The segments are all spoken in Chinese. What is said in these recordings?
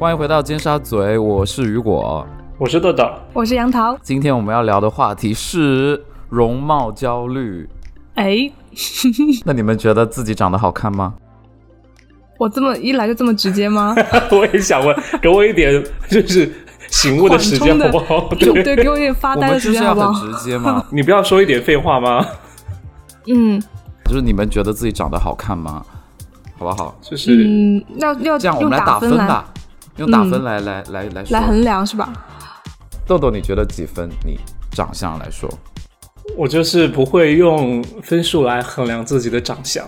欢迎回到尖沙咀，我是雨果，我是豆豆，我是杨桃。今天我们要聊的话题是容貌焦虑。哎，那你们觉得自己长得好看吗？我这么一来就这么直接吗？我也想问，给我一点 就是醒悟的时间好不好？对对，给我一点发呆的时间好不好？直接吗？你不要说一点废话吗？嗯，就是你们觉得自己长得好看吗？好不好？就是嗯，要要这样，我们来打分吧，用打分来来来来来衡量是吧？豆豆，你觉得几分？你长相来说，我就是不会用分数来衡量自己的长相。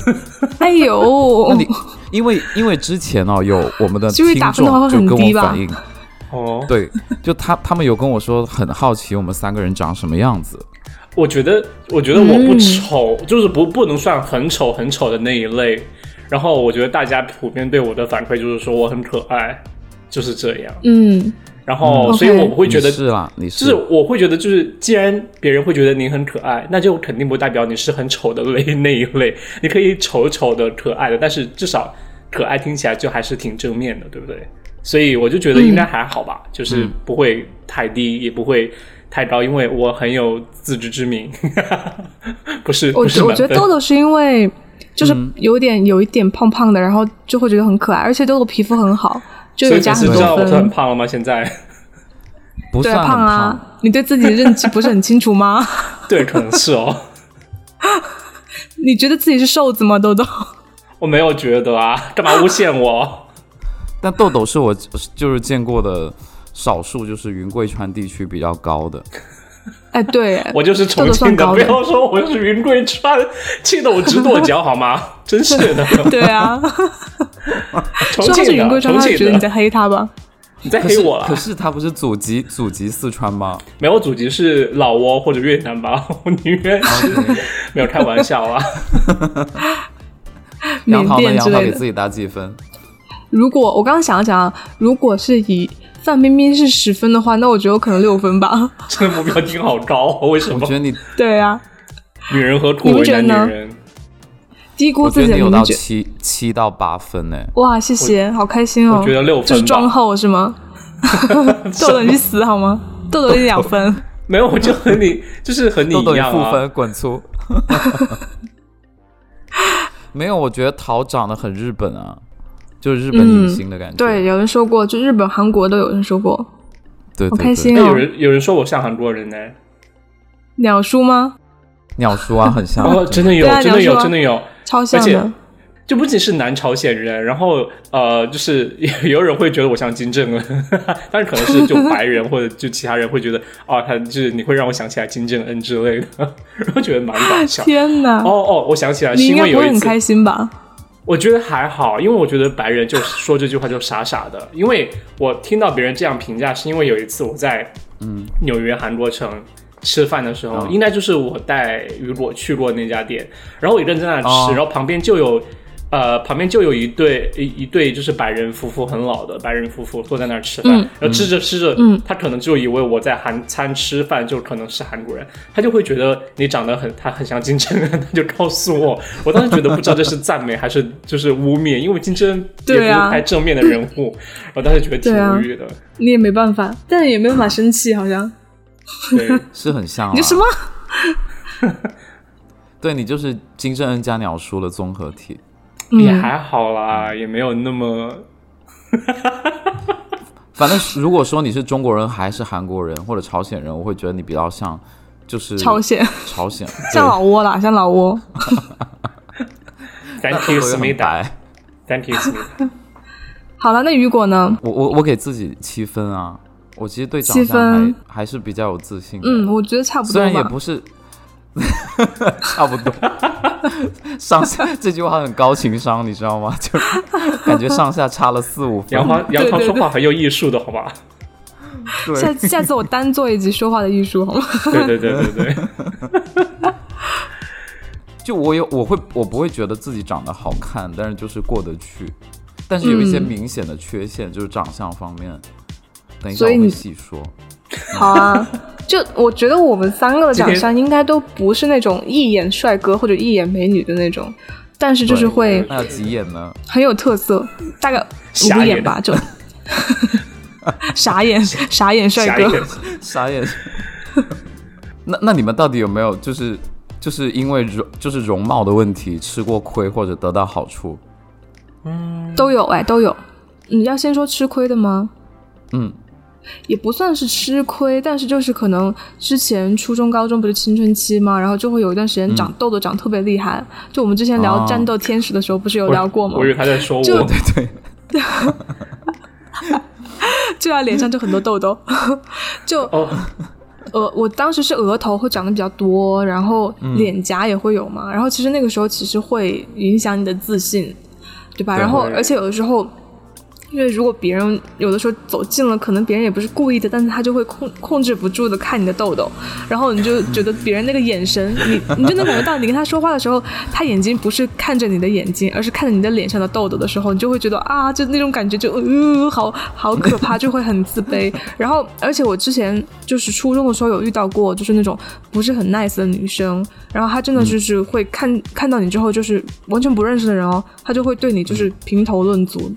哎呦，那你因为因为之前哦，有我们的 听众就跟我反映，哦，对，就他他们有跟我说很好奇我们三个人长什么样子。我觉得，我觉得我不丑，就是不不能算很丑很丑的那一类。然后我觉得大家普遍对我的反馈就是说我很可爱，就是这样。嗯，然后所以我会觉得是啦，你是，就是我会觉得就是既然别人会觉得你很可爱，那就肯定不代表你是很丑的类那一类。你可以丑丑的可爱的，但是至少可爱听起来就还是挺正面的，对不对？所以我就觉得应该还好吧，就是不会太低，也不会太高，因为我很有自知之明。不是，我我觉得豆豆是因为。就是有点有一点胖胖的，然后就会觉得很可爱，而且豆豆皮肤很好，就有加很多分。知道我很胖了吗？现在不算胖啊？你对自己的认知不是很清楚吗？对，可能是哦。你觉得自己是瘦子吗，豆豆？我没有觉得啊，干嘛诬陷我？但豆豆是我就是见过的少数，就是云贵川地区比较高的。哎，对，我就是重庆的，不要说我是云贵川，气得我直跺脚，好吗？真是的。对啊，重庆云贵川，他觉得你在黑他吧？你在黑我了？可是他不是祖籍祖籍四川吗？没有，祖籍是老挝或者越南吧？我宁愿是没有开玩笑啊。杨桃呢？杨桃给自己打几分？如果我刚刚想了想，如果是以。范冰冰是十分的话，那我觉得我可能六分吧。这个目标定好高，为什么？我觉得你对啊，女人和土为难女人，低估自己的。有到七七到八分呢。哇，谢谢，好开心哦。我觉得六分，就是装厚是吗？豆豆你去死好吗？豆豆你两分，没有，我就和你就是和你一样负分，滚粗。没有，我觉得桃长得很日本啊。就是日本女星的感觉。对，有人说过，就日本、韩国都有人说过。对，好开心哦！有人有人说我像韩国人呢。鸟叔吗？鸟叔啊，很像。哦，真的有，真的有，真的有，超像的。就不仅是南朝鲜人，然后呃，就是 有人会觉得我像金正恩，但是可能是就白人或者就其他人会觉得啊，他就是你会让我想起来金正恩之类的，然后觉得蛮搞笑。天哪！哦哦，我想起来，你应该不会很开心吧？我觉得还好，因为我觉得白人就说这句话就傻傻的。因为我听到别人这样评价，是因为有一次我在嗯纽约韩国城吃饭的时候，应该就是我带雨果去过那家店，然后我一个人在那吃，然后旁边就有。呃，旁边就有一对一一对就是白人夫妇，很老的白人夫妇坐在那儿吃饭，然后吃着吃着，嗯他可能就以为我在韩餐吃饭，就可能是韩国人，他就会觉得你长得很，他很像金正恩，他就告诉我，我当时觉得不知道这是赞美还是就是污蔑，因为金正恩也不是太正面的人物，我当时觉得挺无语的。你也没办法，但也没办法生气，好像，对，是很像。你什么？对你就是金正恩加鸟叔的综合体。也还好啦，也没有那么。反正如果说你是中国人还是韩国人或者朝鲜人，我会觉得你比较像，就是朝鲜，朝鲜 像老挝啦，像老挝。Thank you，思密达。Thank you，思密达。好了，那雨果呢？我我我给自己七分啊！我其实对长相还还是比较有自信。嗯，我觉得差不多。虽然也不是。差不多，上下 这句话很高情商，你知道吗？就感觉上下差了四五分。杨花杨桃说话很有艺术的，好吧？下下次我单做一集说话的艺术，好吗？对对对对对。就我有我会我不会觉得自己长得好看，但是就是过得去。但是有一些明显的缺陷，就是长相方面。等一下我会细说。好啊。就我觉得我们三个的长相应该都不是那种一眼帅哥或者一眼美女的那种，但是就是会那几眼呢？很有特色，大概五眼吧，就 傻眼，傻眼帅哥，傻眼。那那你们到底有没有就是就是因为容就是容貌的问题吃过亏或者得到好处？嗯，都有哎，都有。你要先说吃亏的吗？嗯。也不算是吃亏，但是就是可能之前初中、高中不是青春期嘛，然后就会有一段时间长痘痘，长特别厉害。就我们之前聊战斗天使的时候，不是有聊过吗？我以为他在说我，对对对，就在脸上就很多痘痘，就额 我当时是额头会长得比较多，然后脸颊也会有嘛，然后其实那个时候其实会影响你的自信，对吧？然后而且有的时候。因为如果别人有的时候走近了，可能别人也不是故意的，但是他就会控控制不住的看你的痘痘，然后你就觉得别人那个眼神，你你就能感觉到，你跟他说话的时候，他眼睛不是看着你的眼睛，而是看着你的脸上的痘痘的时候，你就会觉得啊，就那种感觉就呃，好好可怕，就会很自卑。然后，而且我之前就是初中的时候有遇到过，就是那种不是很 nice 的女生，然后她真的就是会看看到你之后，就是完全不认识的人哦，她就会对你就是评头论足。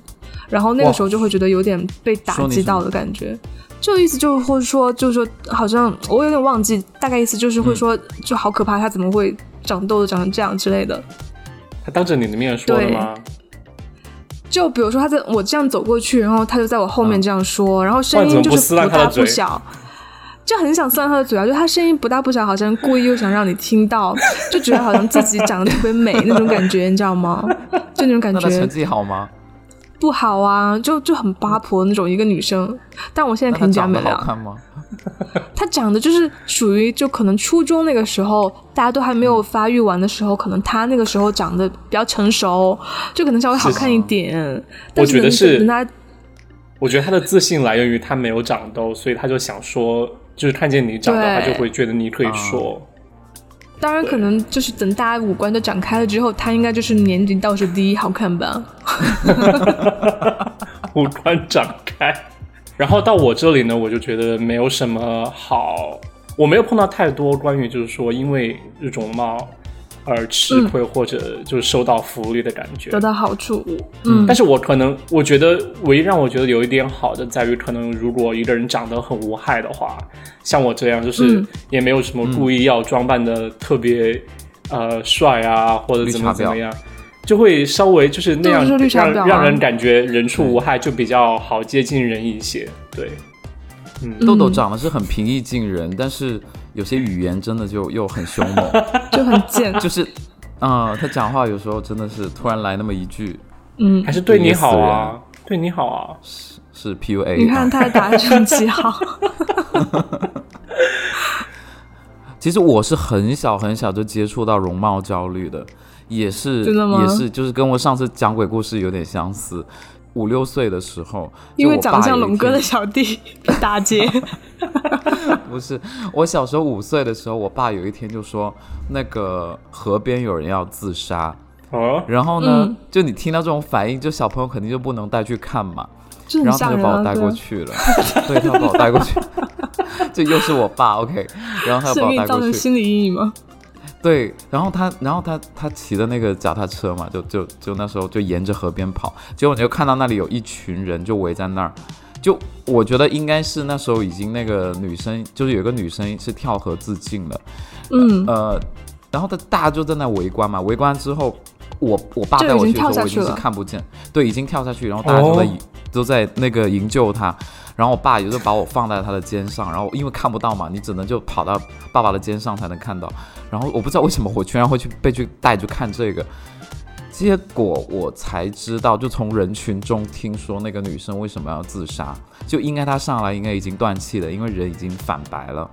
然后那个时候就会觉得有点被打击到的感觉，就意思就是或者说就是说好像我有点忘记，大概意思就是会说就好可怕，他怎么会长痘痘长成这样之类的。他当着你的面说的吗？就比如说他在我这样走过去，然后他就在我后面这样说，然后声音就是不大不小，就很想撕烂他的嘴啊！就他声音不大不小，好像故意又想让你听到，就觉得好像自己长得特别美那种感觉，你知道吗？就那种感觉。成绩好吗？不好啊，就就很八婆那种一个女生，但我现在评价没了。好看吗？她长得就是属于就可能初中那个时候，大家都还没有发育完的时候，可能她那个时候长得比较成熟，就可能稍微好看一点。我觉得是，我觉得她的自信来源于她没有长痘，所以她就想说，就是看见你长痘，她就会觉得你可以说。当然，可能就是等大家五官都展开了之后，他应该就是年级倒数第一好看吧。五官展开，然后到我这里呢，我就觉得没有什么好，我没有碰到太多关于就是说因为容貌。而吃亏或者就是收到福利的感觉，得到好处。嗯，但是我可能我觉得唯一让我觉得有一点好的在于，可能如果一个人长得很无害的话，像我这样，就是也没有什么故意要装扮的特别呃帅啊，或者怎么怎么样，就会稍微就是那样让让人感觉人畜无害，就比较好接近人一些。对，嗯，豆豆长得是很平易近人，但是。有些语言真的就又很凶猛，就很贱，就是，啊，他讲话有时候真的是突然来那么一句，嗯，还是对你好啊，对你好啊，是是 PUA，你看他打成记号。其实我是很小很小就接触到容貌焦虑的，也是，真的吗？也是，就是跟我上次讲鬼故事有点相似。五六岁的时候，因为长像龙哥的小弟打 劫。不是，我小时候五岁的时候，我爸有一天就说那个河边有人要自杀。哦。然后呢，就你听到这种反应，就小朋友肯定就不能带去看嘛。然后他就把我带过去了。对，他把我带过去。这又是我爸，OK。然后他把我带过去。造成心理阴影吗？对，然后他，然后他，他骑的那个脚踏车嘛，就就就那时候就沿着河边跑，结果你就看到那里有一群人就围在那儿，就我觉得应该是那时候已经那个女生，就是有一个女生是跳河自尽了，嗯呃，然后他大家就在那围观嘛，围观之后，我我爸带我去的时候我已经是看不见，对，已经跳下去，然后大家都在都在那个营救他。然后我爸也就把我放在他的肩上，然后因为看不到嘛，你只能就跑到爸爸的肩上才能看到。然后我不知道为什么我居然会去被去带去看这个，结果我才知道，就从人群中听说那个女生为什么要自杀，就应该她上来应该已经断气了，因为人已经反白了，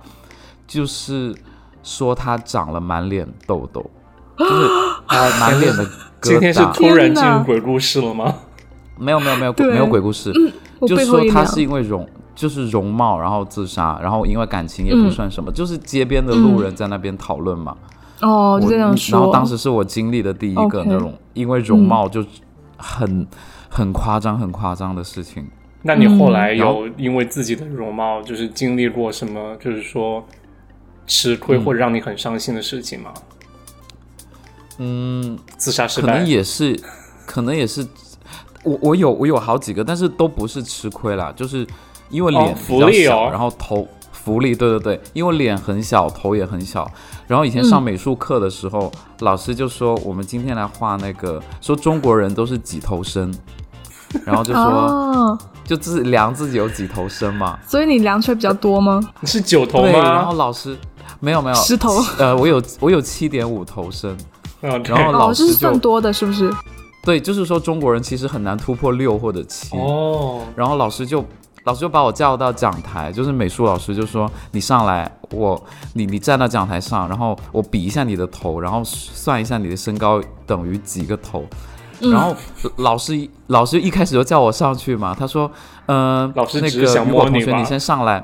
就是说她长了满脸痘痘，就是啊满脸的。今天是突然进入鬼故事了吗？没有没有没有没有鬼故事。就是说他是因为容就是容貌，然后自杀，然后因为感情也不算什么，就是街边的路人在那边讨论嘛。哦，这样说。然后当时是我经历的第一个那种因为容貌就很很夸张、很夸张的事情。那你后来有因为自己的容貌就是经历过什么，就是说吃亏或者让你很伤心的事情吗？嗯，自杀失败，可能也是，可能也是。我我有我有好几个，但是都不是吃亏啦，就是因为脸比较小，然后头福利，对对对，因为脸很小，头也很小。然后以前上美术课的时候，老师就说我们今天来画那个，说中国人都是几头身，然后就说就自量自己有几头身嘛。所以你量出来比较多吗？你是九头吗？然后老师没有没有十头，呃，我有我有七点五头身。然后老师是算多的，是不是？对，就是说中国人其实很难突破六或者七。哦。然后老师就老师就把我叫到讲台，就是美术老师就说：“你上来，我你你站到讲台上，然后我比一下你的头，然后算一下你的身高等于几个头。”然后老师老师一开始就叫我上去嘛，他说：“嗯，老师那个雨果同学，你先上来。”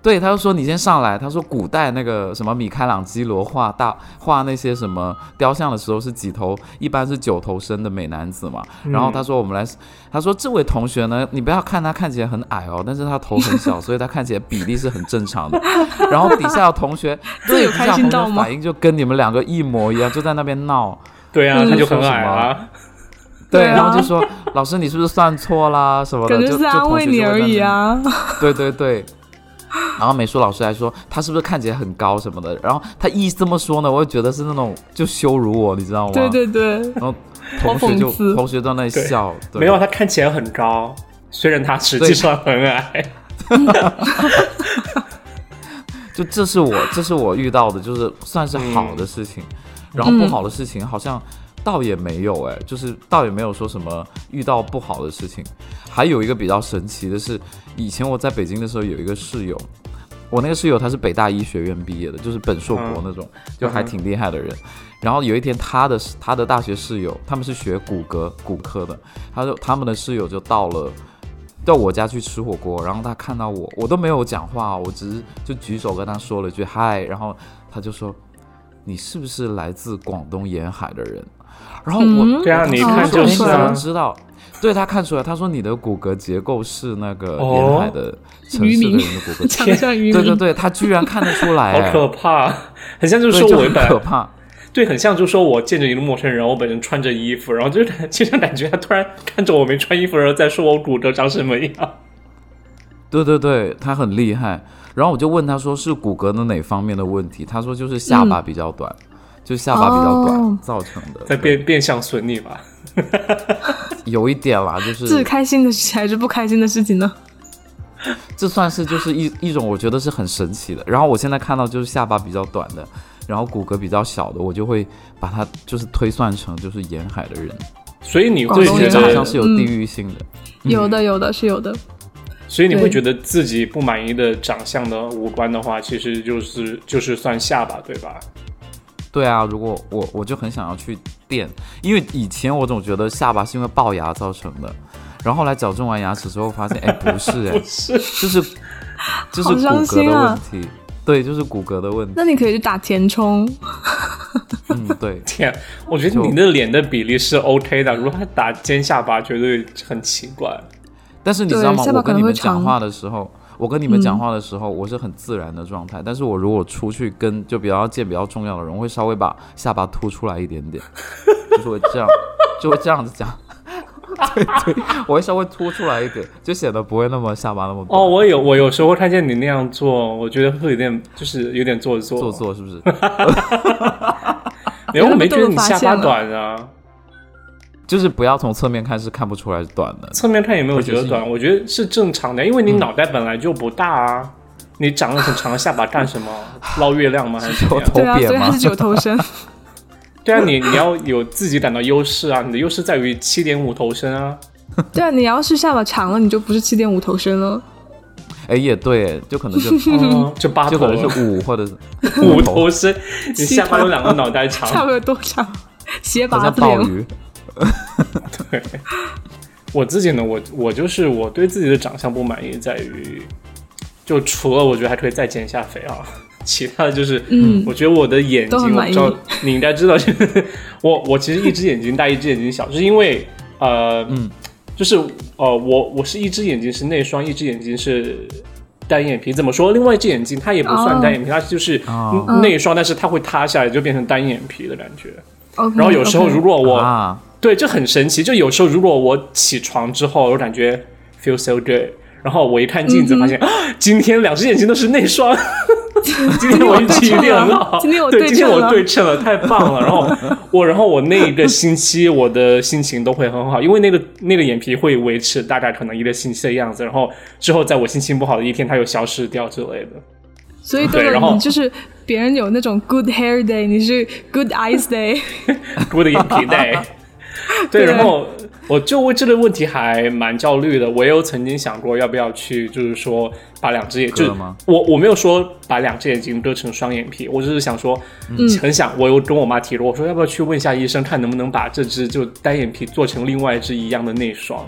对，他就说你先上来。他说古代那个什么米开朗基罗画大画那些什么雕像的时候是几头，一般是九头身的美男子嘛。然后他说我们来，他说这位同学呢，你不要看他看起来很矮哦，但是他头很小，所以他看起来比例是很正常的。然后底下的同学，对，底下同学反应就跟你们两个一模一样，就在那边闹。对啊，他就很矮啊。对，然后就说老师你是不是算错啦什么的？就是安慰你而已啊。对对对。然后美术老师还说他是不是看起来很高什么的，然后他一这么说呢，我就觉得是那种就羞辱我，你知道吗？对对对。然后同学就同学都在笑。没有，他看起来很高，虽然他实际上很矮。就这是我这是我遇到的，就是算是好的事情，然后不好的事情好像。倒也没有哎，就是倒也没有说什么遇到不好的事情。还有一个比较神奇的是，以前我在北京的时候有一个室友，我那个室友他是北大医学院毕业的，就是本硕博那种，就还挺厉害的人。然后有一天，他的他的大学室友，他们是学骨骼骨科的，他就他们的室友就到了到我家去吃火锅，然后他看到我，我都没有讲话，我只是就举手跟他说了句嗨，然后他就说：“你是不是来自广东沿海的人？”然后我对啊，你看就是啊，知道，对他看出来，他说你的骨骼结构是那个沿海的城市的人的骨骼，对对对，他居然看得出来，好可怕，很像就是说我很可怕，对，很像就是说我见着一个陌生人，我本身穿着衣服，然后就是经常感觉他突然看着我没穿衣服，然后再说我骨骼长什么样，对对对，他很厉害。然后我就问他说是骨骼的哪方面的问题，他说就是下巴比较短。就下巴比较短造成的，在变变相损你吧，有一点啦，就是这是开心的事情还是不开心的事情呢？这算是就是一一种我觉得是很神奇的。然后我现在看到就是下巴比较短的，然后骨骼比较小的，我就会把它就是推算成就是沿海的人。所以你会觉得好像是有地域性的，有的有的是有的。所以你会觉得自己不满意的长相的五官的话，其实就是就是算下巴对吧？对啊，如果我我就很想要去垫，因为以前我总觉得下巴是因为龅牙造成的，然后后来矫正完牙齿之后发现，哎，不是，哎，就是就是骨骼的问题，对，就是骨骼的问题。那你可以去打填充。嗯，对，天，我觉得你的脸的比例是 OK 的，如果他打尖下巴，绝对很奇怪。但是你知道吗？我跟你们讲话的时候。我跟你们讲话的时候，我是很自然的状态。但是我如果出去跟就比较见比较重要的人，我会稍微把下巴凸出来一点点，就是会这样，就会这样子讲。对对，我会稍微凸出来一点，就显得不会那么下巴那么。哦，我有我有时候看见你那样做，我觉得会有点就是有点做作做作，是不是？因为我没觉得你下巴短啊。就是不要从侧面看是看不出来短的，侧面看也没有觉得短，我觉得是正常的，因为你脑袋本来就不大啊，你长了很长的下巴干什么？捞月亮吗？还是头对啊，所以他是九头身。对啊，你你要有自己感到优势啊，你的优势在于七点五头身啊。对啊，你要是下巴长了，你就不是七点五头身了。哎，也对，就可能就就八头，就可能是五或者是五头身，你下巴有两个脑袋长，差不多多长？斜拔子脸。对，我自己呢，我我就是我对自己的长相不满意，在于就除了我觉得还可以再减下肥啊，其他的就是，嗯，我觉得我的眼睛，我知道你应该知道，我我其实一只眼睛大，一只眼睛小，就是因为呃，嗯，就是呃，我我是一只眼睛是内双，一只眼睛是单眼皮。怎么说？另外一只眼睛它也不算单眼皮，它就是内双，但是它会塌下来，就变成单眼皮的感觉。然后有时候如果我对，就很神奇。就有时候如果我起床之后，我感觉 feel so good，然后我一看镜子，发现今天两只眼睛都是内双。今天我运气一定很好，今天我对今天我对称了，太棒了。然后我，然后我那一个星期我的心情都会很好，因为那个那个眼皮会维持大概可能一个星期的样子，然后之后在我心情不好的一天，它又消失掉之类的。所以对然后就是别人有那种 good hair day，你是 good eyes day，good 眼皮 day。对，然后。我就为这个问题还蛮焦虑的。我也有曾经想过要不要去，就是说把两只眼，就我我没有说把两只眼睛割成双眼皮，我只是想说，很想。我又跟我妈提过，我说要不要去问一下医生，看能不能把这只就单眼皮做成另外一只一样的内双。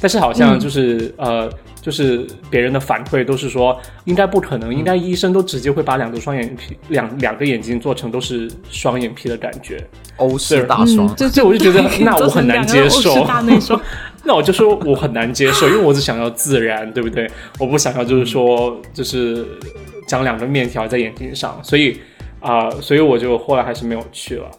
但是好像就是呃。就是别人的反馈都是说，应该不可能，应该医生都直接会把两个双眼皮、两两个眼睛做成都是双眼皮的感觉，欧式大双。这我就觉得那我很难接受。大内双，那我就说我很难接受，因为我只想要自然，对不对？我不想要就是说就是长两个面条在眼睛上，所以啊，所以我就后来还是没有去了。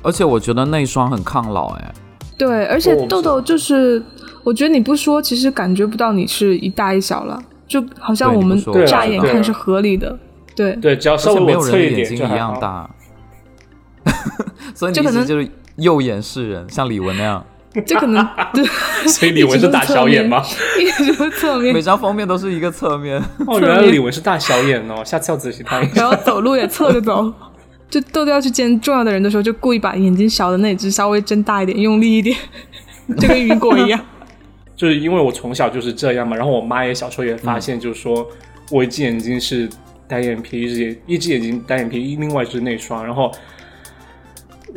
而且我觉得内双很抗老，哎。对，而且痘痘就是。我觉得你不说，其实感觉不到你是一大一小了，就好像我们乍眼看是合理的。对对，只要稍微没有人眼睛一样大，所以你可能就是右眼是人，像李玟那样。这可能 对，所以李玟是大小眼吗？一直侧面，每张封面都是一个侧面。哦，原来李玟是大小眼哦，下次要仔细看一下。然后走路也侧着走，就豆豆要去见重要的人的时候，就故意把眼睛小的那只稍微睁大一点，用力一点，就跟雨果一样。就是因为我从小就是这样嘛，然后我妈也小时候也发现，就是说我一只眼睛是单眼皮，一只眼一只眼睛单眼皮，另外一只内双。然后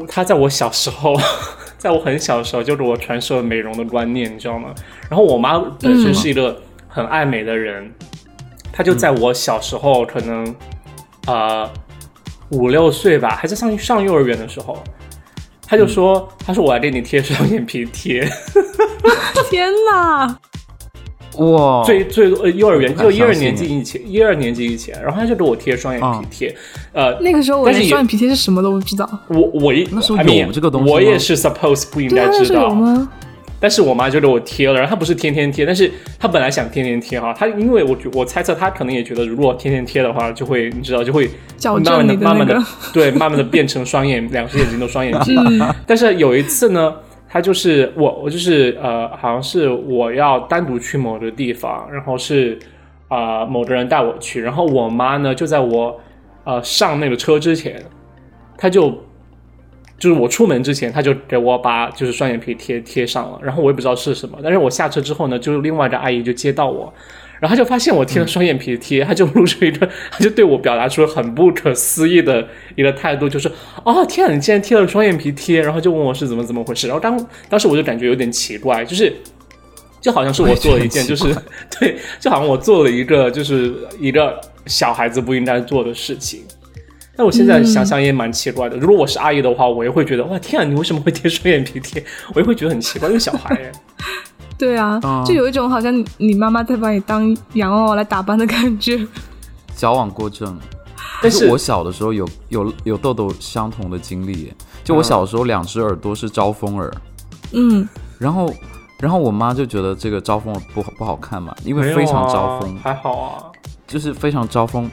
她在我小时候，在我很小的时候就给我传授了美容的观念，你知道吗？然后我妈本身是一个很爱美的人，她就在我小时候可能啊五六岁吧，还在上上幼儿园的时候。他就说：“他说我要给你贴双眼皮贴。”天哪！哇，最最呃幼儿园就一二年级以前，一二年级以前，然后他就给我贴双眼皮贴。呃，那个时候我连双眼皮贴是什么都不知道。我我一那时候有这个东西，我也是 suppose 不应该知道吗？但是我妈就给我贴了，然后她不是天天贴，但是她本来想天天贴哈，她因为我我猜测她可能也觉得如果天天贴的话，就会你知道就会慢慢的慢慢的对慢慢的变成双眼两只眼睛都双眼皮。但是有一次呢，她就是我我就是呃好像是我要单独去某个地方，然后是啊某个人带我去，然后我妈呢就在我呃上那个车之前，她就。就是我出门之前，他就给我把就是双眼皮贴贴上了，然后我也不知道是什么。但是我下车之后呢，就另外一个阿姨就接到我，然后他就发现我贴了双眼皮贴，他就露出一个，他就对我表达出很不可思议的一个态度，就是哦天啊，你竟然贴了双眼皮贴，然后就问我是怎么怎么回事。然后当当时我就感觉有点奇怪，就是就好像是我做了一件，就是 对，就好像我做了一个就是一个小孩子不应该做的事情。但我现在想想也蛮奇怪的。如果我是阿姨的话，我也会觉得哇天啊，你为什么会贴双眼皮贴？我也会觉得很奇怪，因为小孩。对啊，就有一种好像你妈妈在把你当洋娃娃来打扮的感觉。矫枉过正。但是我小的时候有有有豆豆相同的经历，就我小时候两只耳朵是招风耳。嗯。然后然后我妈就觉得这个招风耳不好不好看嘛，因为非常招风。还好啊。就是非常招风。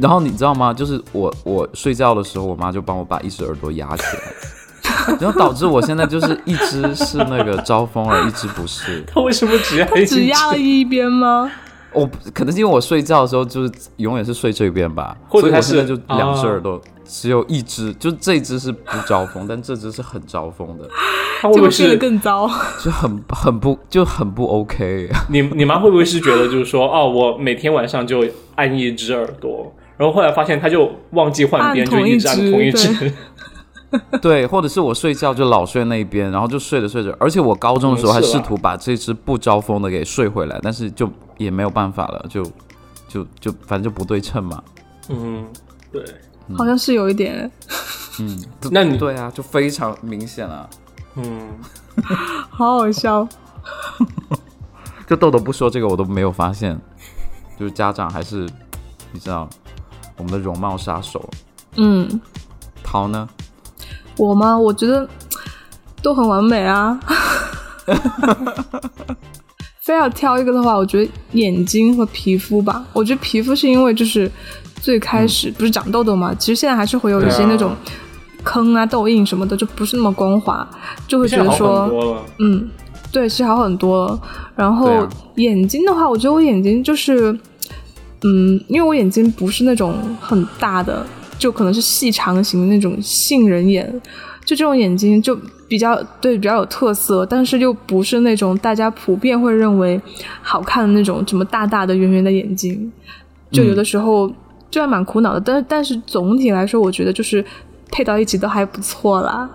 然后你知道吗？就是我我睡觉的时候，我妈就帮我把一只耳朵压起来，然后导致我现在就是一只是那个招风耳，一只不是。他为什么只压只压了一边吗？我可能是因为我睡觉的时候就是永远是睡这边吧，或者我现在就两只耳朵，只有一只，就这只是不招风，但这只是很招风的。他会不会是更糟？就很很不就很不 OK。你你妈会不会是觉得就是说哦，我每天晚上就按一只耳朵？然后后来发现，他就忘记换边，就一直按同一只。对，或者是我睡觉就老睡那一边，然后就睡着睡着。而且我高中的时候还试图把这只不招风的给睡回来，但是就也没有办法了，就就就反正就不对称嘛。嗯，对，好像是有一点。嗯，那你对啊，就非常明显了。嗯，好好笑。就豆豆不说这个，我都没有发现。就是家长还是你知道。我们的容貌杀手，嗯，桃呢？我吗？我觉得 都很完美啊。非要挑一个的话，我觉得眼睛和皮肤吧。我觉得皮肤是因为就是最开始不是长痘痘嘛，其实现在还是会有一些那种坑啊、痘印什么的，就不是那么光滑，就会觉得说，嗯，对，其实好很多了。然后眼睛的话，我觉得我眼睛就是，嗯，因为我眼睛不是那种很大的，就可能是细长型的那种杏仁眼，就这种眼睛就。比较对，比较有特色，但是又不是那种大家普遍会认为好看的那种，什么大大的、圆圆的眼睛，就有的时候就还蛮苦恼的。但是，但是总体来说，我觉得就是配到一起都还不错啦。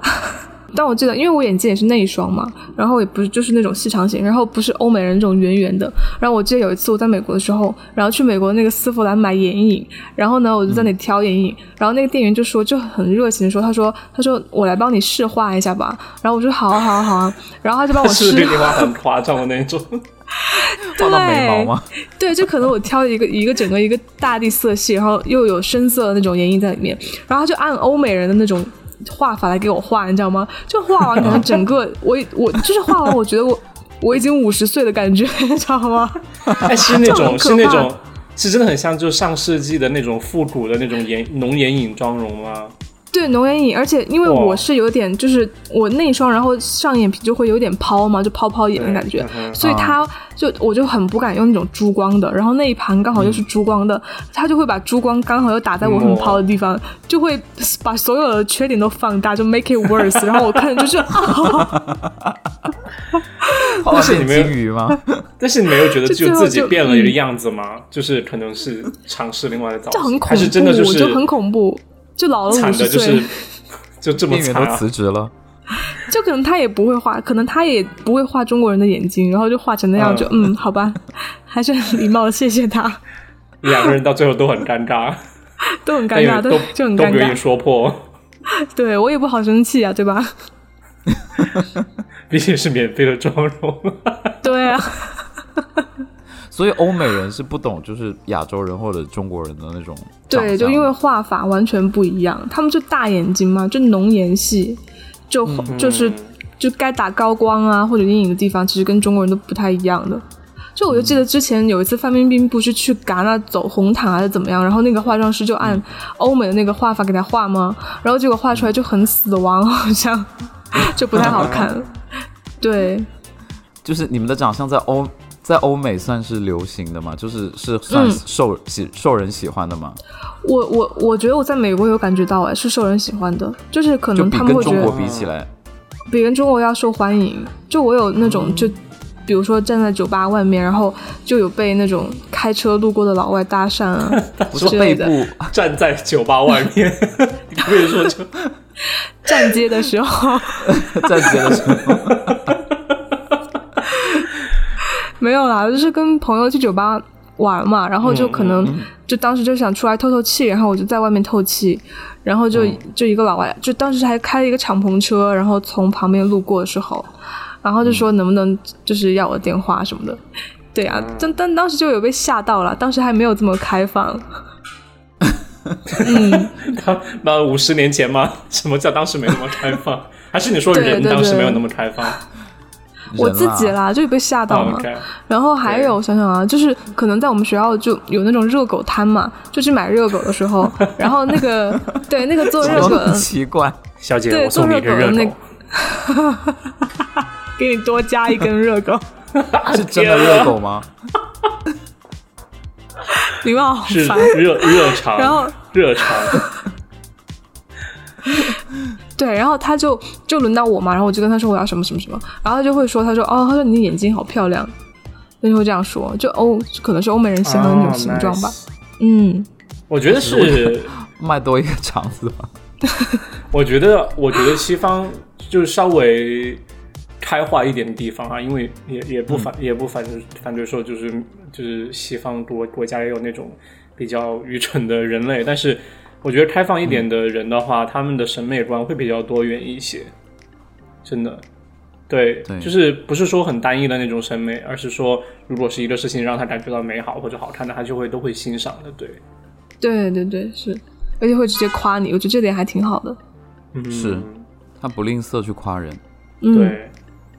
但我记得，因为我眼睛也是内双嘛，然后也不是就是那种细长型，然后不是欧美人那种圆圆的。然后我记得有一次我在美国的时候，然后去美国那个丝芙兰买眼影，然后呢我就在那里挑眼影，然后那个店员就说就很热情的说，他说他说我来帮你试画一下吧。然后我说好啊好啊好啊，然后他就帮我 试。是画很夸张的那种，画到眉毛吗？对，就可能我挑一个一个整个一个大地色系，然后又有深色的那种眼影在里面，然后他就按欧美人的那种。画法来给我画，你知道吗？就画完，可能整个 我我就是画完，我觉得我我已经五十岁的感觉，你知道吗？是那种是那种是真的很像，就是上世纪的那种复古的那种眼浓眼影妆容吗？对浓眼影，而且因为我是有点，就是我内双，然后上眼皮就会有点抛嘛，就抛抛眼的感觉，所以他就我就很不敢用那种珠光的，然后那一盘刚好又是珠光的，他就会把珠光刚好又打在我很抛的地方，就会把所有的缺点都放大，就 make it worse，然后我看就是，但是你没有吗？但是你没有觉得就自己变了一个样子吗？就是可能是尝试另外的造型，还是真的就是就很恐怖。就老了五十岁，就这么惨都辞职了。就可能他也不会画，可能他也不会画中国人的眼睛，然后就画成那样，就嗯，好吧，还是很礼貌的，谢谢他。两个人到最后都很尴尬，都很尴尬，都就很尴尬，都不愿意说破。对我也不好生气啊，对吧？毕竟是免费的妆容。对啊。所以欧美人是不懂，就是亚洲人或者中国人的那种。对，就因为画法完全不一样，他们就大眼睛嘛，就浓颜系，就就是就该打高光啊或者阴影的地方，其实跟中国人都不太一样的。就我就记得之前有一次范冰冰不是去戛纳走红毯还是怎么样，然后那个化妆师就按欧美的那个画法给她画吗？然后结果画出来就很死亡，好像 就不太好看。对，就是你们的长相在欧。在欧美算是流行的嘛，就是是算受喜受人喜欢的吗？我我我觉得我在美国有感觉到哎，是受人喜欢的，就是可能他们会觉得跟中国比起来，比跟中国要受欢迎。就我有那种就，比如说站在酒吧外面，然后就有被那种开车路过的老外搭讪啊之类的。站在酒吧外面，你可以说就 站街的时候，站街的时候。没有啦，就是跟朋友去酒吧玩嘛，然后就可能就当时就想出来透透气，然后我就在外面透气，然后就就一个老外，就当时还开了一个敞篷车，然后从旁边路过的时候，然后就说能不能就是要我的电话什么的，对啊，但但当时就有被吓到了，当时还没有这么开放。嗯，那五十年前吗？什么叫当时没那么开放？还是你说人当时没有那么开放？我自己啦，就被吓到嘛。然后还有想想啊，就是可能在我们学校就有那种热狗摊嘛，就去买热狗的时候，然后那个 对那个做热狗的奇怪，小姐，我送你一根热狗，给你多加一根热狗，是真的热狗吗？礼貌好烦，热热肠，然后热肠。对，然后他就就轮到我嘛，然后我就跟他说我要什么什么什么，然后他就会说，他说哦，他说你的眼睛好漂亮，他就会这样说，就欧可能是欧美人喜欢的那种形状吧。嗯，我觉得是 卖多一个肠子吧。我觉得，我觉得西方就是稍微开化一点的地方啊，因为也也不反也不反反对说就是就是西方国国家也有那种比较愚蠢的人类，但是。我觉得开放一点的人的话，他们的审美观会比较多元一些，真的，对，就是不是说很单一的那种审美，而是说，如果是一个事情让他感觉到美好或者好看的，他就会都会欣赏的，对，对对对，是，而且会直接夸你，我觉得这点还挺好的，嗯，是他不吝啬去夸人，对。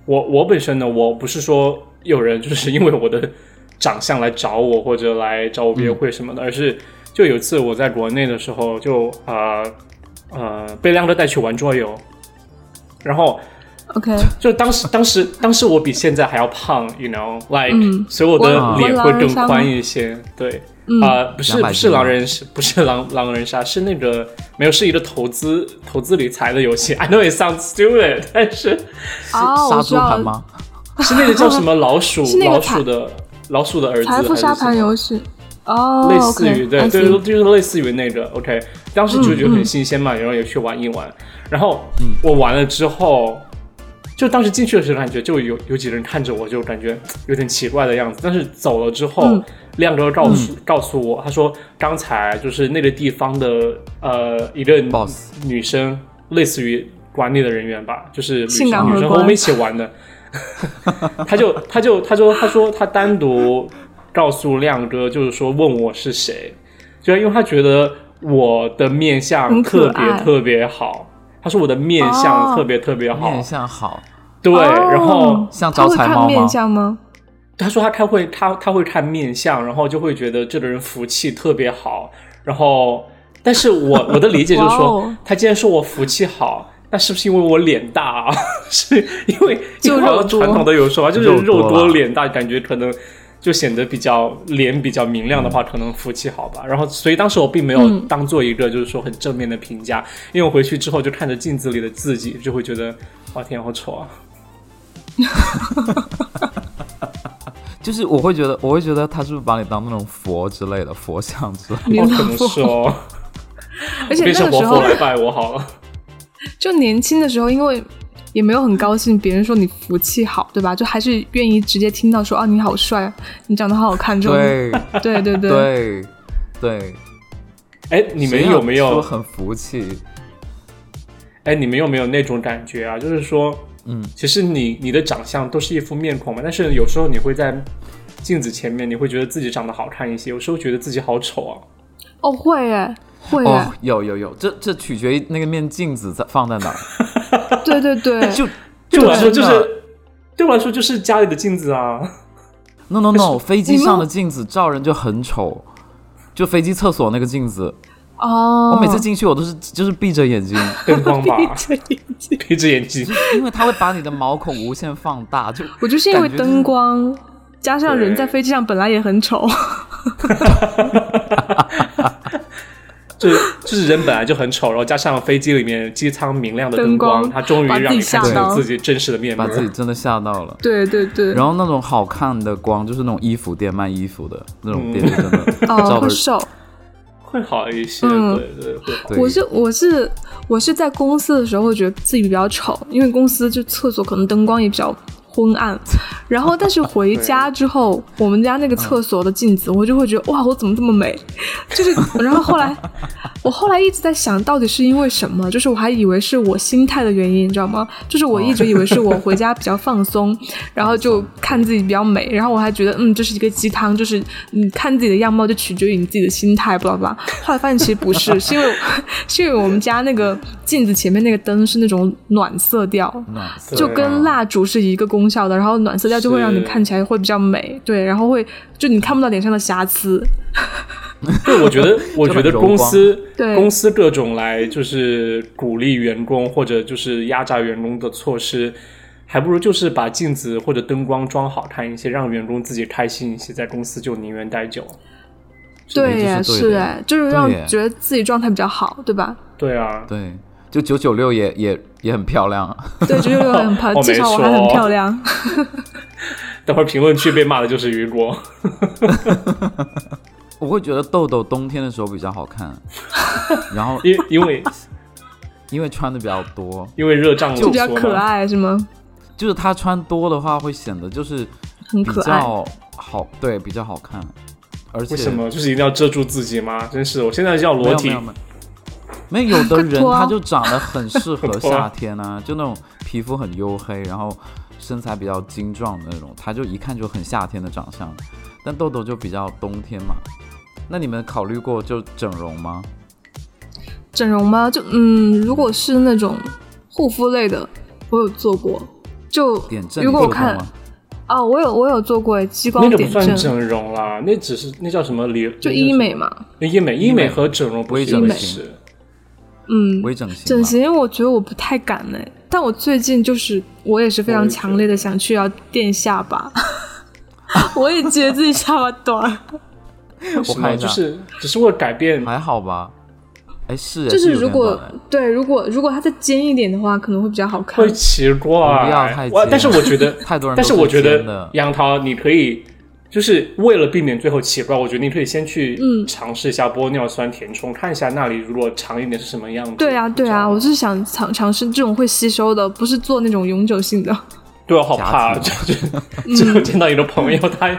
我我本身呢，我不是说有人就是因为我的长相来找我或者来找我约会什么的，而是就有一次我在国内的时候，就呃呃被亮哥带去玩桌游，然后。OK，就当时，当时，当时我比现在还要胖，you know，like，所以我的脸会更宽一些。对，啊，不是不是狼人杀，不是狼狼人杀，是那个没有是一个投资投资理财的游戏。I know it sounds stupid，但是杀猪盘吗？是那个叫什么老鼠老鼠的老鼠的儿子财富沙盘游戏？哦，类似于对对，就是类似于那个。OK，当时就觉得很新鲜嘛，然后也去玩一玩。然后我玩了之后。就当时进去的时候，感觉就有有几个人看着我，就感觉有点奇怪的样子。但是走了之后，亮哥告诉告诉我，他说刚才就是那个地方的呃一个女生，类似于管理的人员吧，就是女生女生和我们一起玩的。他就他就他说他说他单独告诉亮哥，就是说问我是谁，就因为他觉得我的面相特别特别好。他说我的面相特别特别好，面相好。对，然后像招财猫吗？他说他开会，他他会看面相，然后就会觉得这个人福气特别好。然后，但是我 我的理解就是说，他既然说我福气好，那是不是因为我脸大？啊？是因为就传统的有说法，就是肉多脸大，感觉可能就显得比较脸比较明亮的话，可能福气好吧。然后，所以当时我并没有当做一个就是说很正面的评价，因为我回去之后就看着镜子里的自己，就会觉得哇天，好丑啊！就是我会觉得，我会觉得他是不是把你当那种佛之类的佛像之类的？可能是哦。而且那个时候来拜我好了。就年轻的时候，因为也没有很高兴别人说你福气好，对吧？就还是愿意直接听到说啊你好帅，你长得好好看这种。对对对对对。哎，你们有没有很福气？哎，你们有没有那种感觉啊？就是说。嗯，其实你你的长相都是一副面孔嘛，但是有时候你会在镜子前面，你会觉得自己长得好看一些，有时候觉得自己好丑啊。哦，会哎，会哎，有有有，这这取决于那个面镜子在放在哪。对对对，就对我来说就是对我来说就是家里的镜子啊。No No No，飞机上的镜子照人就很丑，就飞机厕所那个镜子。哦，我每次进去我都是就是闭着眼睛，灯光吧，闭着眼睛，闭着眼睛，因为它会把你的毛孔无限放大，就我就是因为灯光加上人在飞机上本来也很丑，就就是人本来就很丑，然后加上飞机里面机舱明亮的灯光，他终于让你看清自己真实的面目，把自己真的吓到了。对对对，然后那种好看的光就是那种衣服店卖衣服的那种店，真的 照的瘦。会好一些，对对对。我是我是我是在公司的时候会觉得自己比较丑，因为公司就厕所可能灯光也比较。昏暗，然后但是回家之后，我们家那个厕所的镜子，我就会觉得哇，我怎么这么美？就是，然后后来，我后来一直在想到底是因为什么？就是我还以为是我心态的原因，你知道吗？就是我一直以为是我回家比较放松，然后就看自己比较美，然后我还觉得嗯，这是一个鸡汤，就是你看自己的样貌就取决于你自己的心态，不知道吧？后来发现其实不是，是因为是因为我们家那个镜子前面那个灯是那种暖色调，就跟蜡烛是一个功。功效的，然后暖色调就会让你看起来会比较美，对，然后会就你看不到脸上的瑕疵。对，我觉得，我觉得公司 公司各种来就是鼓励员工或者就是压榨员工的措施，还不如就是把镜子或者灯光装好看一些，让员工自己开心一些，在公司就宁愿待久。对呀，是哎，就是让觉得自己状态比较好，对吧？对啊，对。就九九六也也也很漂亮，对，九九六很漂亮，至少我还很漂亮。等会儿评论区被骂的就是雨果。我会觉得豆豆冬天的时候比较好看，然后因因为因为穿的比较多，因为热胀就比较可爱是吗？就是他穿多的话会显得就是很可爱，好对比较好看，而且为什么就是一定要遮住自己吗？真是，我现在要裸体。没有的人，他就长得很适合夏天啊，就那种皮肤很黝黑，然后身材比较精壮的那种，他就一看就很夏天的长相。但豆豆就比较冬天嘛。那你们考虑过就整容吗？整容吗？就嗯，如果是那种护肤类的，我有做过。就如果我看，哦，我有我有做过激光点阵，那个不算整容啦，那只是那叫什么？就医美嘛。医美医美和整容不是医美，嗯，微整形。整形我觉得我不太敢呢，但我最近就是我也是非常强烈的想去要垫下巴，我也觉得自己下巴短。我看就是只是为了改变，还好吧。哎，是，就是如果对，如果如果它再尖一点的话，可能会比较好看。会奇怪，不要太尖。但是我觉得太多人，但是我觉得 杨桃，你可以就是为了避免最后奇怪，我觉得你可以先去尝试一下玻尿酸填充，看一下那里如果长一点是什么样子。对啊，对啊，我是想尝尝试这种会吸收的，不是做那种永久性的。对，我好怕啊，就就见到一个朋友，他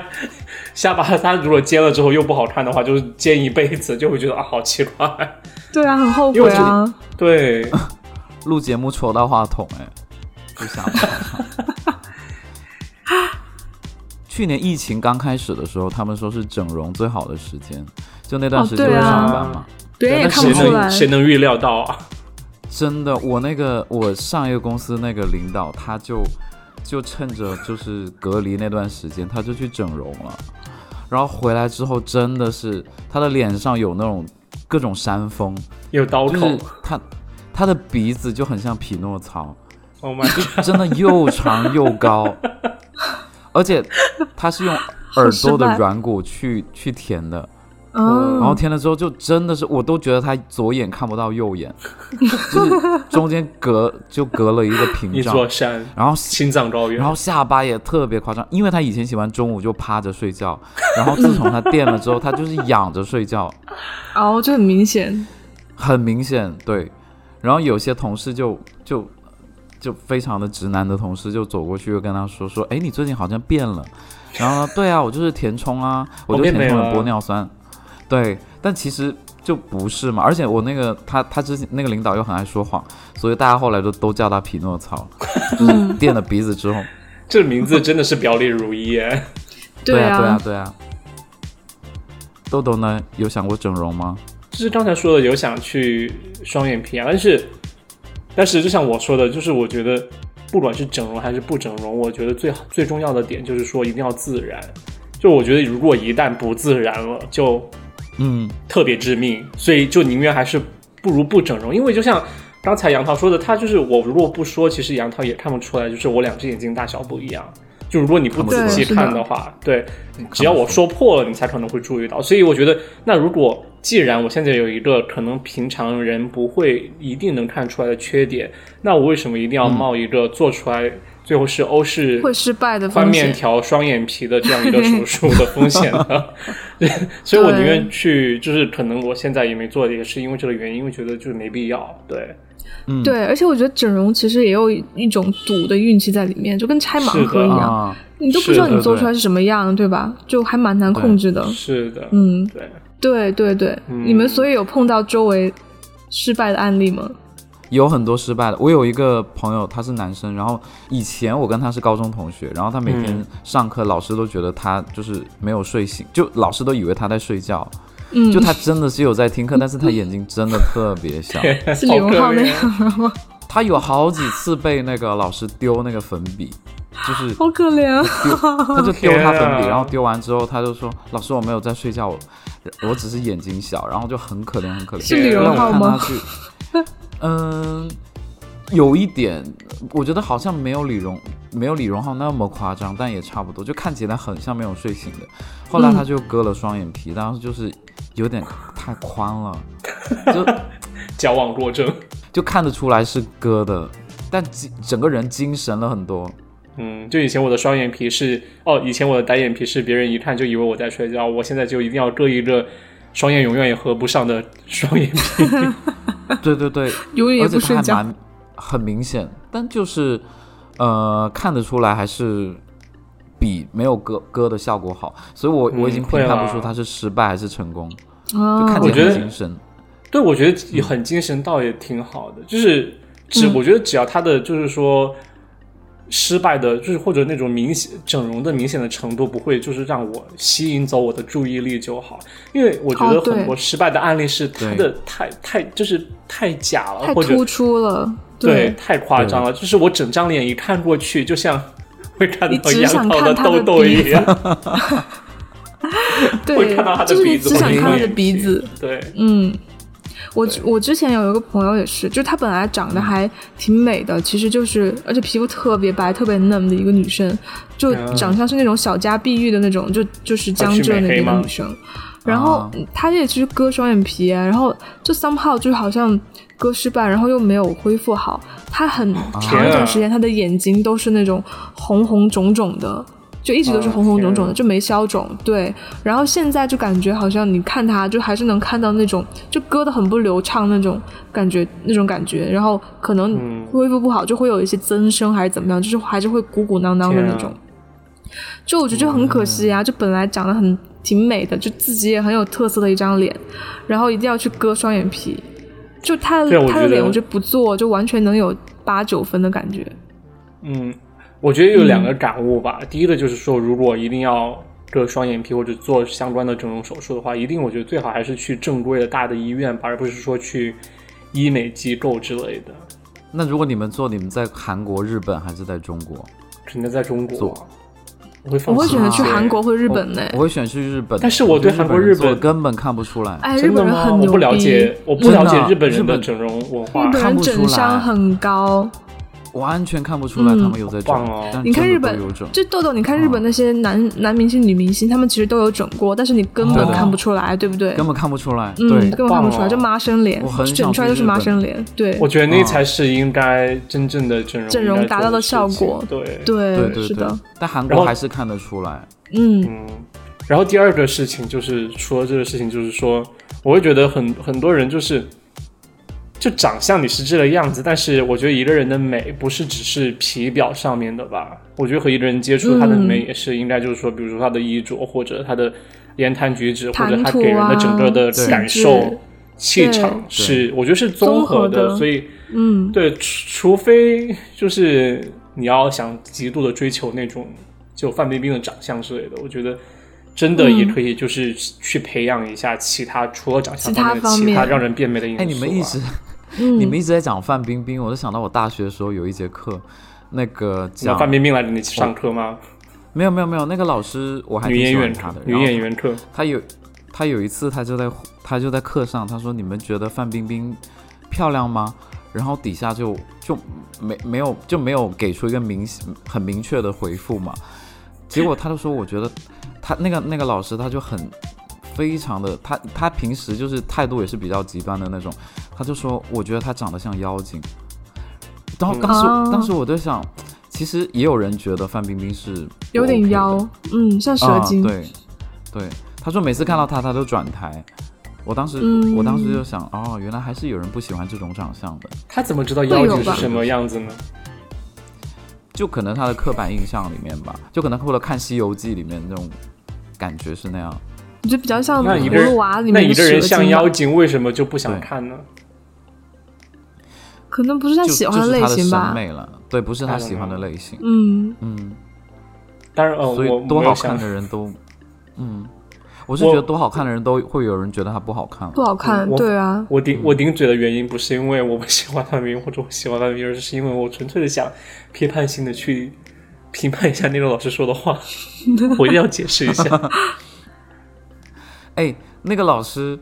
下巴他如果尖了之后又不好看的话，就是尖一辈子，就会觉得啊，好奇怪。对啊，很后悔啊！对，录节目戳到话筒，哎，不想。去年疫情刚开始的时候，他们说是整容最好的时间，就那段时间上班嘛，别人也看不出来，谁能预料到啊？真的，我那个我上一个公司那个领导，他就就趁着就是隔离那段时间，他就去整容了，然后回来之后，真的是他的脸上有那种。各种山峰，有刀口，他他的鼻子就很像匹诺曹，Oh my god，真的又长又高，而且他是用 耳朵的软骨去去填的。然后填了之后，就真的是，我都觉得他左眼看不到右眼，就是中间隔就隔了一个屏障，一座山，然后青藏高原，然后下巴也特别夸张，因为他以前喜欢中午就趴着睡觉，然后自从他垫了之后，他就是仰着睡觉，哦，就很明显，很明显，对。然后有些同事就就就非常的直男的同事就走过去，就跟他说说，哎，你最近好像变了。然后对啊，我就是填充啊，我就填充了玻尿酸。对，但其实就不是嘛，而且我那个他他之前那个领导又很爱说谎，所以大家后来都都叫他匹诺曹，就是垫了鼻子之后，这名字真的是表里如一耶。对啊对啊对啊。豆豆呢，有想过整容吗？就是刚才说的有想去双眼皮啊，但是但是就像我说的，就是我觉得不管是整容还是不整容，我觉得最好最重要的点就是说一定要自然。就我觉得如果一旦不自然了，就嗯，特别致命，所以就宁愿还是不如不整容，因为就像刚才杨涛说的，他就是我如果不说，其实杨涛也看不出来，就是我两只眼睛大小不一样。就如果你不仔细看的话，对，只要我说破了，你才可能会注意到。所以我觉得，那如果既然我现在有一个可能平常人不会一定能看出来的缺点，那我为什么一定要冒一个做出来？最后是欧式会失败的宽面条双眼皮的这样一个手术的风险呢，所以我宁愿去，就是可能我现在也没做，也是因为这个原因，因为觉得就是没必要。对，嗯，对，而且我觉得整容其实也有一种赌的运气在里面，就跟拆盲盒一样，你都不知道你做出来是什么样，对吧？就还蛮难控制的。是的，嗯，对，对对对，你们所以有碰到周围失败的案例吗？有很多失败的。我有一个朋友，他是男生，然后以前我跟他是高中同学，然后他每天上课，老师都觉得他就是没有睡醒，就老师都以为他在睡觉，嗯，就他真的是有在听课，但是他眼睛真的特别小，是李荣浩那样吗？他有好几次被那个老师丢那个粉笔，就是好可怜，他就丢他粉笔，然后丢完之后他就说：“老师，我没有在睡觉，我我只是眼睛小。”然后就很可怜，很可怜。是李荣浩吗？嗯，有一点，我觉得好像没有李荣没有李荣浩那么夸张，但也差不多，就看起来很像没有睡醒的。后来他就割了双眼皮，当时就是有点太宽了，就 矫枉过正，就看得出来是割的，但整整个人精神了很多。嗯，就以前我的双眼皮是哦，以前我的单眼皮是别人一看就以为我在睡觉，我现在就一定要割一个双眼永远也合不上的双眼皮。对 对对，而且它还蛮很明显，但就是呃看得出来还是比没有割割的效果好，所以我我已经评判不出它是失败还是成功，就看起来很精神。对，我觉得很精神，倒也挺好的，就是只我觉得只要他的就是说。失败的，就是或者那种明显整容的明显的程度，不会就是让我吸引走我的注意力就好。因为我觉得很多失败的案例是它的太太就是太假了，太突出了。对，太夸张了，就是我整张脸一看过去，就像 会看到杨桃的痘痘一样。对，就是只想看他的鼻子。对，嗯，我我之前有一个朋友也是，就她本来长得还挺美的，其实就是而且皮肤特别白、特别嫩的一个女生，就长相是那种小家碧玉的那种，就就是江浙那边的女生。然后她也其实割双眼皮，然后就 somehow 就好像割失败，然后又没有恢复好。她很长一段时间，她的眼睛都是那种红红肿肿的。就一直都是红红肿肿的，就没消肿。对，然后现在就感觉好像你看他，就还是能看到那种就割的很不流畅那种感觉，那种感觉。然后可能恢复不好，就会有一些增生还是怎么样，就是还是会鼓鼓囊囊的那种。就我觉得就很可惜啊，就本来长得很挺美的，就自己也很有特色的一张脸，然后一定要去割双眼皮。就他的他的脸，我觉得不做就完全能有八九分的感觉。嗯。我觉得有两个感悟吧。第一个就是说，如果一定要割双眼皮或者做相关的整容手术的话，一定我觉得最好还是去正规的大的医院，而不是说去医美机构之类的。那如果你们做，你们在韩国、日本还是在中国？肯定在中国。我会我会选择去韩国或日本呢。我会选去日本，但是我对韩国、日本根本看不出来。哎，日本人很牛逼。我不了解，我不了解日本人的整容文化。日本人整伤很高。完全看不出来他们有在整，你看日本，就豆豆，你看日本那些男男明星、女明星，他们其实都有整过，但是你根本看不出来，对不对？根本看不出来，对，根本看不出来，就麻生脸，整出来就是麻生脸。对，我觉得那才是应该真正的整容，整容达到的效果。对，对，是的。但韩国还是看得出来。嗯。然后第二个事情就是，除了这个事情，就是说，我会觉得很很多人就是。就长相你是这个样子，但是我觉得一个人的美不是只是皮表上面的吧？我觉得和一个人接触，他的美也是应该就是说，比如说他的衣着或者他的言谈举止，或者他给人的整个的感受、气场，是我觉得是综合的。所以，嗯，对，除非就是你要想极度的追求那种就范冰冰的长相之类的，我觉得真的也可以就是去培养一下其他除了长相方面的其他让人变美的因素。哎，你们一直。你们一直在讲范冰冰，我就想到我大学的时候有一节课，那个讲范冰冰来给你上课吗？没有没有没有，那个老师我还女演员他的女演员课，他有他有一次他就在他就在课上，他说你们觉得范冰冰漂亮吗？然后底下就就没没有就没有给出一个明很明确的回复嘛。结果他就说我觉得他那个那个老师他就很。非常的，他他平时就是态度也是比较极端的那种，他就说，我觉得他长得像妖精。然后当时当时我在想，其实也有人觉得范冰冰是有点妖，嗯，像蛇精。对对，他说每次看到他他都转台。我当时我当时就想，哦，原来还是有人不喜欢这种长相的。他怎么知道妖精是什么样子呢？就可能他的刻板印象里面吧，就可能或者看《西游记》里面那种感觉是那样。我觉得比较像葫芦娃里面那一个人像妖精，为什么就不想看呢？可能不是他喜欢的类型吧。审美了，对，不是他喜欢的类型。嗯嗯。当然，哦，所以多好看的人都，嗯，我是觉得多好看的人都会有人觉得他不好看。不好看，对啊。我顶我顶嘴的原因不是因为我不喜欢范冰冰或者我喜欢范冰冰，而是因为我纯粹的想批判性的去评判一下那个老师说的话，我一定要解释一下。哎，那个老师，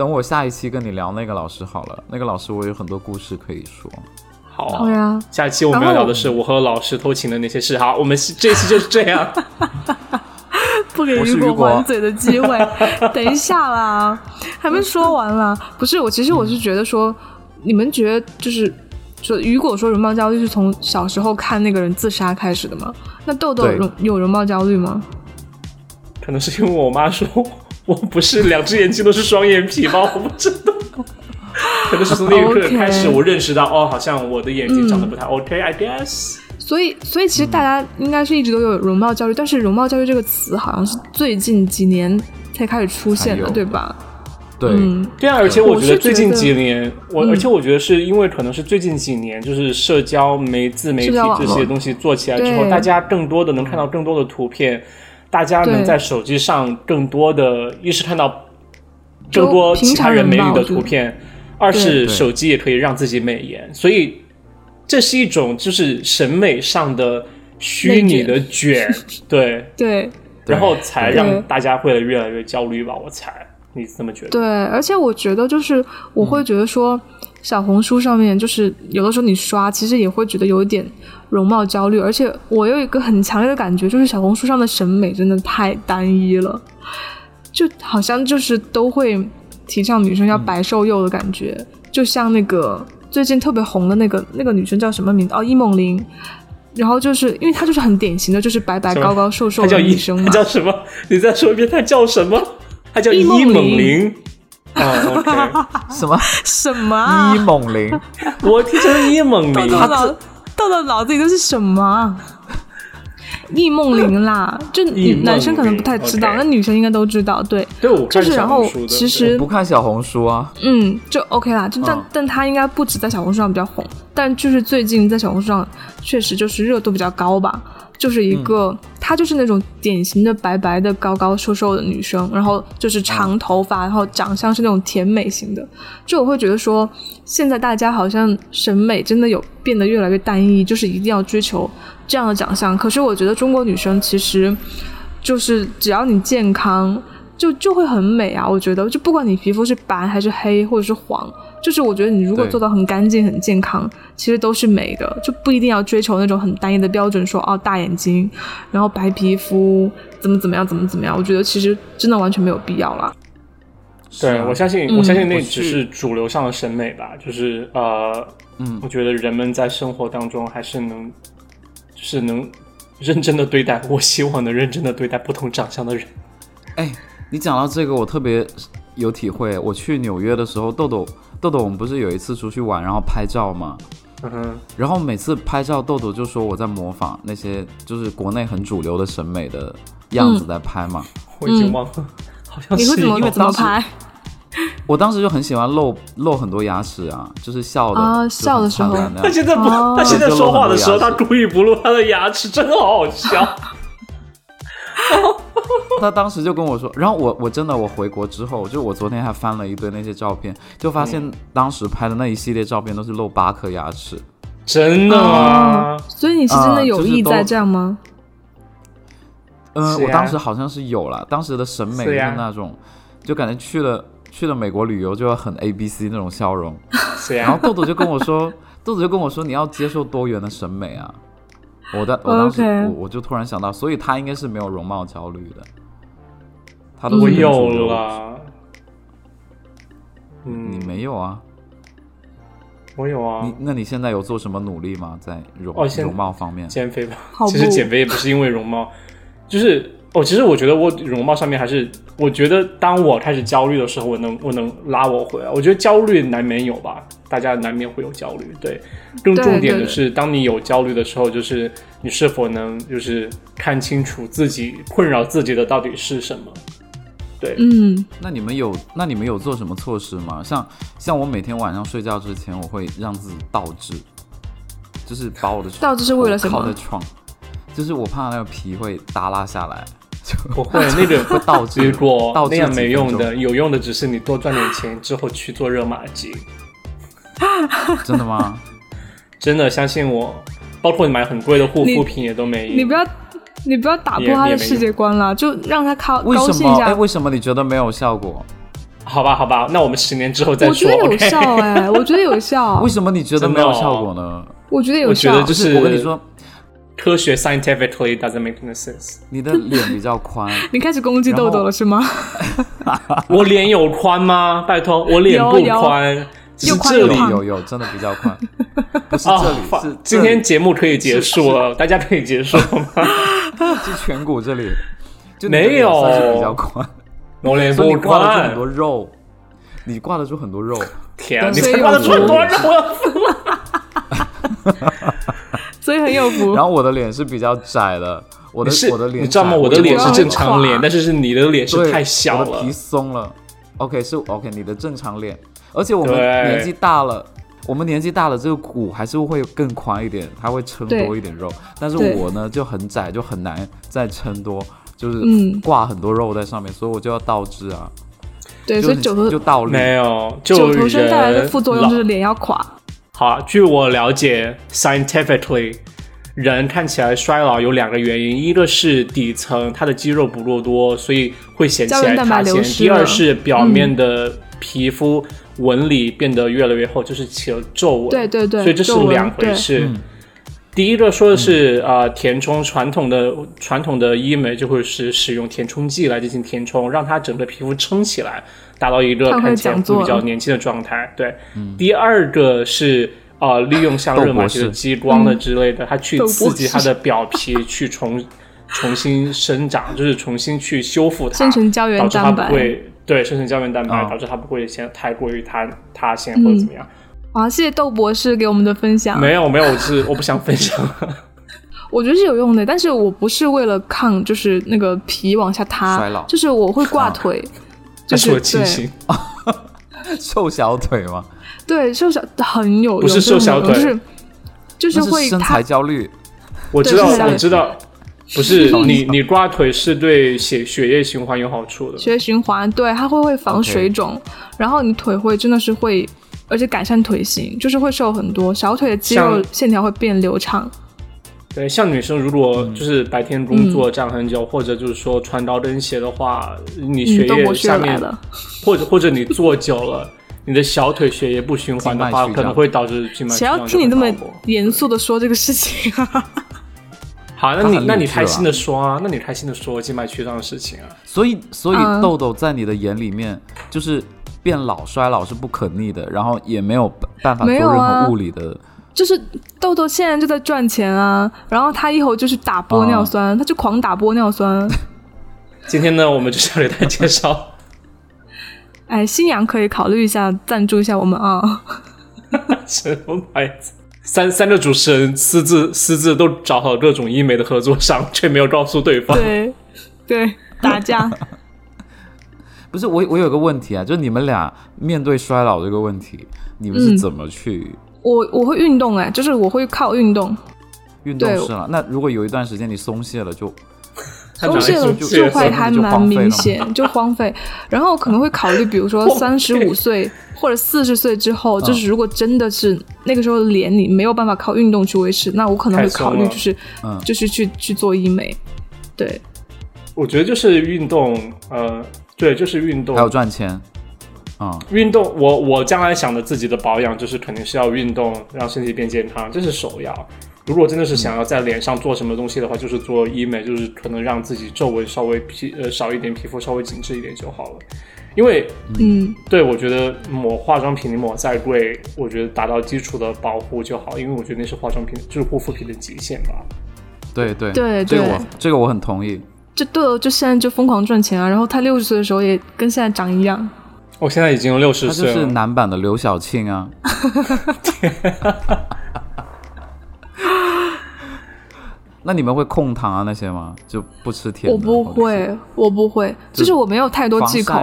等我下一期跟你聊那个老师好了。那个老师我有很多故事可以说。好呀，下一期我们要聊的是我和老师偷情的那些事。好，我们这期就是这样。不给雨果还嘴的机会。等一下啦，还没说完啦。不是我，其实我是觉得说，你们觉得就是说，雨果说容貌焦虑是从小时候看那个人自杀开始的吗？那豆豆容有容貌焦虑吗？可能是因为我妈说。我不是两只眼睛都是双眼皮吗？我不知道，可能是从那一刻开始，我认识到哦，好像我的眼睛长得不太 OK，I guess。所以，所以其实大家应该是一直都有容貌焦虑，但是容貌焦虑这个词好像是最近几年才开始出现的，对吧？对，对啊，而且我觉得最近几年，我而且我觉得是因为可能是最近几年，就是社交媒自媒体这些东西做起来之后，大家更多的能看到更多的图片。大家能在手机上更多的，一是看到更多其他人美女的图片，二是手机也可以让自己美颜，所以这是一种就是审美上的虚拟的卷，对 对，然后才让大家会越来越焦虑吧？我猜，你这么觉得？对，而且我觉得就是我会觉得说，小红书上面就是有的时候你刷，其实也会觉得有一点容貌焦虑，而且我有一个很强烈的感觉，就是小红书上的审美真的太单一了，就好像就是都会提倡女生要白瘦幼的感觉，就像那个。最近特别红的那个那个女生叫什么名字？哦，伊梦玲。然后就是因为她就是很典型的，就是白白高高瘦瘦的女生嘛。她叫什么？你再说一遍，她叫什么？她叫伊梦玲。哦，什么什么？伊梦玲。我听成伊梦玲。豆豆豆豆脑子里都是什么？易梦玲啦，就男生可能不太知道，那女生应该都知道。对，就是然后其实不看小红书啊，嗯，就 OK 啦。就但但他应该不止在小红书上比较红，但就是最近在小红书上确实就是热度比较高吧。就是一个，她就是那种典型的白白的、高高瘦瘦的女生，然后就是长头发，然后长相是那种甜美型的。就我会觉得说，现在大家好像审美真的有变得越来越单一，就是一定要追求这样的长相。可是我觉得中国女生其实，就是只要你健康，就就会很美啊。我觉得，就不管你皮肤是白还是黑，或者是黄。就是我觉得你如果做到很干净、很健康，其实都是美的，就不一定要追求那种很单一的标准，说哦大眼睛，然后白皮肤，怎么怎么样，怎么怎么样。我觉得其实真的完全没有必要啦。对，我相信，我相信那只是主流上的审美吧。就是呃，嗯，我觉得人们在生活当中还是能，是能认真的对待。我希望能认真的对待不同长相的人。哎，你讲到这个，我特别有体会。我去纽约的时候，豆豆。豆豆，我们不是有一次出去玩，然后拍照吗？嗯哼。然后每次拍照，豆豆就说我在模仿那些就是国内很主流的审美的样子在拍嘛。我已经忘了，好像是。你会怎么怎么拍？我当时就很喜欢露露很多牙齿啊，就是笑的啊，笑的时候。他现在不，他现在说话的时候，他故意不露他的牙齿，真的好好笑。他当时就跟我说，然后我我真的我回国之后，就我昨天还翻了一堆那些照片，就发现当时拍的那一系列照片都是露八颗牙齿，真的吗？所以你是真的有意在这样吗？嗯，我当时好像是有了，当时的审美是那种，就感觉去了去了美国旅游就要很 A B C 那种笑容，然后豆豆就跟我说，豆豆就跟我说你要接受多元的审美啊。我的我当时我我就突然想到，所以他应该是没有容貌焦虑的，他都是有了，嗯，你没有啊？我有啊。你那你现在有做什么努力吗？在容容貌方面？减肥吧。其实减肥也不是因为容貌，就是。哦，其实我觉得我容貌上面还是，我觉得当我开始焦虑的时候，我能我能拉我回来。我觉得焦虑难免有吧，大家难免会有焦虑。对，更重点的是，当你有焦虑的时候，就是你是否能就是看清楚自己困扰自己的到底是什么。对，嗯，那你们有那你们有做什么措施吗？像像我每天晚上睡觉之前，我会让自己倒置，就是把我的 倒置是为了什么？靠在床，就是我怕那个皮会耷拉下来。不会，那个会倒结果那样没用的，有用的只是你多赚点钱之后去做热玛吉。真的吗？真的相信我，包括你买很贵的护肤品也都没用。你不要，你不要打破他的世界观了，就让他高高兴一下。哎，为什么你觉得没有效果？好吧，好吧，那我们十年之后再说。我觉得有效哎，我觉得有效。为什么你觉得没有效果呢？我觉得有效，我觉得就是我跟你说。科学 scientifically doesn't make any sense。你的脸比较宽，你开始攻击痘痘了是吗？我脸有宽吗？拜托，我脸不宽，是这里有有真的比较宽，不是这里是。今天节目可以结束了，大家可以结束吗？是颧骨这里就没有比较宽，我脸不宽，挂得住很多肉，你挂得住很多肉，天，你挂得住很多肉，我要疯了。所以很有福。然后我的脸是比较窄的，我的我的脸，你知道吗？我的脸是正常脸，但是是你的脸是太小了，皮松了。OK，是 OK，你的正常脸。而且我们年纪大了，我们年纪大了，这个骨还是会更宽一点，它会撑多一点肉。但是我呢就很窄，就很难再撑多，就是挂很多肉在上面，所以我就要倒置啊。对，所以九头就倒立。没有，九头身带来的副作用就是脸要垮。好，据我了解，scientifically，人看起来衰老有两个原因，一个是底层它的肌肉不够多，所以会显起来塌陷；第二是表面的皮肤纹理变得越来越厚，就是起了皱纹。对对对，所以这是两回事。第一个说的是啊，填充传统的传统的医美就会是使用填充剂来进行填充，让它整个皮肤撑起来，达到一个看起来比较年轻的状态。对，第二个是啊，利用像热玛吉的激光的之类的，它去刺激它的表皮去重 重新生长，就是重新去修复它，生成胶原蛋白。会对生成胶原蛋白，导致它不会先太过于塌塌陷或者怎么样。好，谢谢窦博士给我们的分享。没有没有，我是我不想分享。我觉得是有用的，但是我不是为了抗，就是那个皮往下塌，就是我会挂腿，就是对，瘦小腿吗？对，瘦小很有用，不是瘦小腿，就是就是会身材焦虑。我知道，我知道，不是你你挂腿是对血血液循环有好处的，血液循环对它会会防水肿，然后你腿会真的是会。而且改善腿型，就是会瘦很多，小腿的肌肉线条会变流畅。对，像女生如果就是白天工作站很久，或者就是说穿高跟鞋的话，你血液下面，或者或者你坐久了，你的小腿血液不循环的话，可能会导致静脉。谁要听你那么严肃的说这个事情啊？好，那你那你开心的说啊，那你开心的说静脉曲张的事情啊。所以所以豆豆在你的眼里面就是。变老衰老是不可逆的，然后也没有办法做任何物理的。就是豆豆现在就在赚钱啊，然后他以后就是打玻尿酸，他就狂打玻尿酸。今天呢，我们就是要给大家介绍。哎，新阳可以考虑一下赞助一下我们啊。什么牌子？三三个主持人私自私自都找好各种医美的合作商，却没有告诉对方。对对，打架。不是我，我有个问题啊，就是你们俩面对衰老这个问题，你们是怎么去？我我会运动哎，就是我会靠运动。运动是了，那如果有一段时间你松懈了，就松懈了就会还蛮明显，就荒废。然后可能会考虑，比如说 三十五岁或者四十岁之后，就是如果真的是那个时候脸你没有办法靠运动去维持，那我可能会考虑就是就是去去做医美。对，我觉得就是运动，呃。对，就是运动，还有赚钱，啊，运动，我我将来想的自己的保养，就是肯定是要运动，让身体变健康，这是首要。如果真的是想要在脸上做什么东西的话，就是做医美，就是可能让自己皱纹稍微皮呃少一点，皮肤稍微紧致一点就好了。因为，嗯，对我觉得抹化妆品你抹再贵，我觉得达到基础的保护就好，因为我觉得那是化妆品就是护肤品的极限吧。对对对，这个我这个我很同意。就对了，就现在就疯狂赚钱啊！然后他六十岁的时候也跟现在长一样。我现在已经六十岁了。他就是男版的刘晓庆啊。那你们会控糖啊那些吗？就不吃甜的？我不会，我不会，就是我没有太多忌口。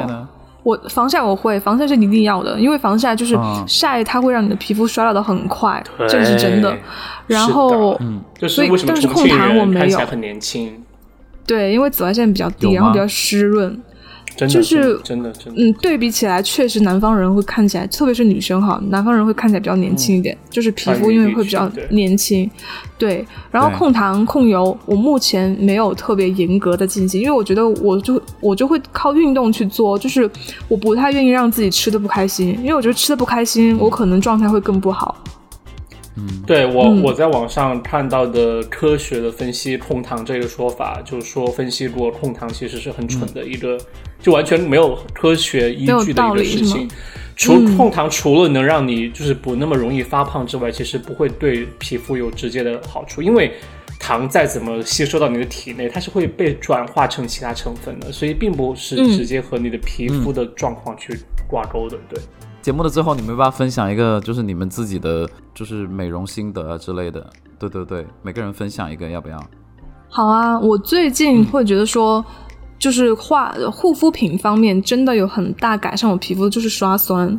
我防晒我会，防晒是一定要的，因为防晒就是晒，它会让你的皮肤衰老的很快，这个是真的。然后，所以但是控糖我没有。很年轻。对，因为紫外线比较低，然后比较湿润，就是真的真的，嗯，对比起来，确实南方人会看起来，特别是女生哈，南方人会看起来比较年轻一点，就是皮肤因为会比较年轻。对，然后控糖控油，我目前没有特别严格的进行，因为我觉得我就我就会靠运动去做，就是我不太愿意让自己吃的不开心，因为我觉得吃的不开心，我可能状态会更不好。对我我在网上看到的科学的分析控糖这个说法，就是说分析过控糖其实是很蠢的一个，就完全没有科学依据的一个事情。除控糖除了能让你就是不那么容易发胖之外，其实不会对皮肤有直接的好处，因为糖再怎么吸收到你的体内，它是会被转化成其他成分的，所以并不是直接和你的皮肤的状况去挂钩的。对。节目的最后，你们要不要分享一个，就是你们自己的，就是美容心得啊之类的？对对对，每个人分享一个，要不要？好啊，我最近会觉得说，就是化护肤品方面真的有很大改善我皮肤，就是刷酸。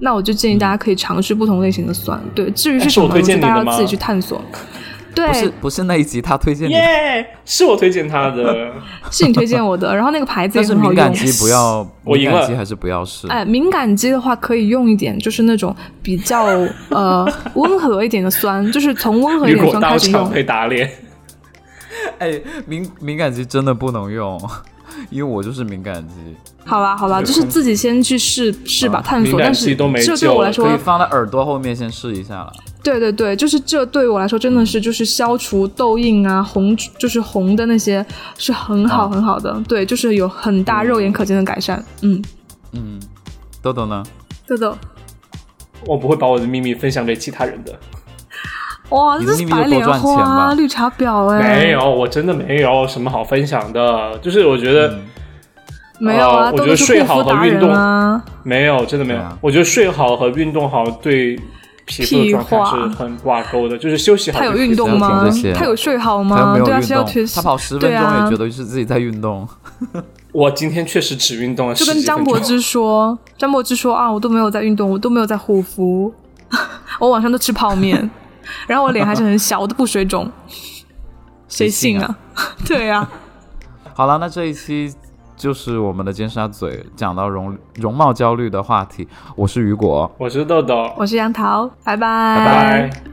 那我就建议大家可以尝试不同类型的酸。对，至于是什么，大家要自己去探索。对，不是不是那一集他推荐你，耶，是我推荐他的，是你推荐我的。然后那个牌子也很好用。敏感肌不要，我敏感肌还是不要试。哎，敏感肌的话可以用一点，就是那种比较呃 温和一点的酸，就是从温和一点酸开始用。会打脸。哎，敏敏感肌真的不能用，因为我就是敏感肌。好啦好啦，就是自己先去试试吧，探索。但是这对我来说，可以放在耳朵后面先试一下了。对对对，就是这对我来说真的是就是消除痘印啊红，就是红的那些是很好很好的。对，就是有很大肉眼可见的改善。嗯嗯，豆豆呢？豆豆，我不会把我的秘密分享给其他人的。哇，这是白莲花绿茶婊哎！没有，我真的没有什么好分享的。就是我觉得没有啊，我觉得睡好和运动啊，没有，真的没有。我觉得睡好和运动好对皮肤状态是很挂钩的。就是休息好，他有运动吗？他有睡好吗？对啊，需要推。他跑十分钟也觉得是自己在运动。我今天确实只运动了，就跟张柏芝说，张柏芝说啊，我都没有在运动，我都没有在护肤，我晚上都吃泡面。然后我脸还是很小，我都不水肿，谁信啊？对呀。好了，那这一期就是我们的尖沙咀讲到容容貌焦虑的话题。我是雨果，我是豆豆，我是杨桃，拜拜，拜拜。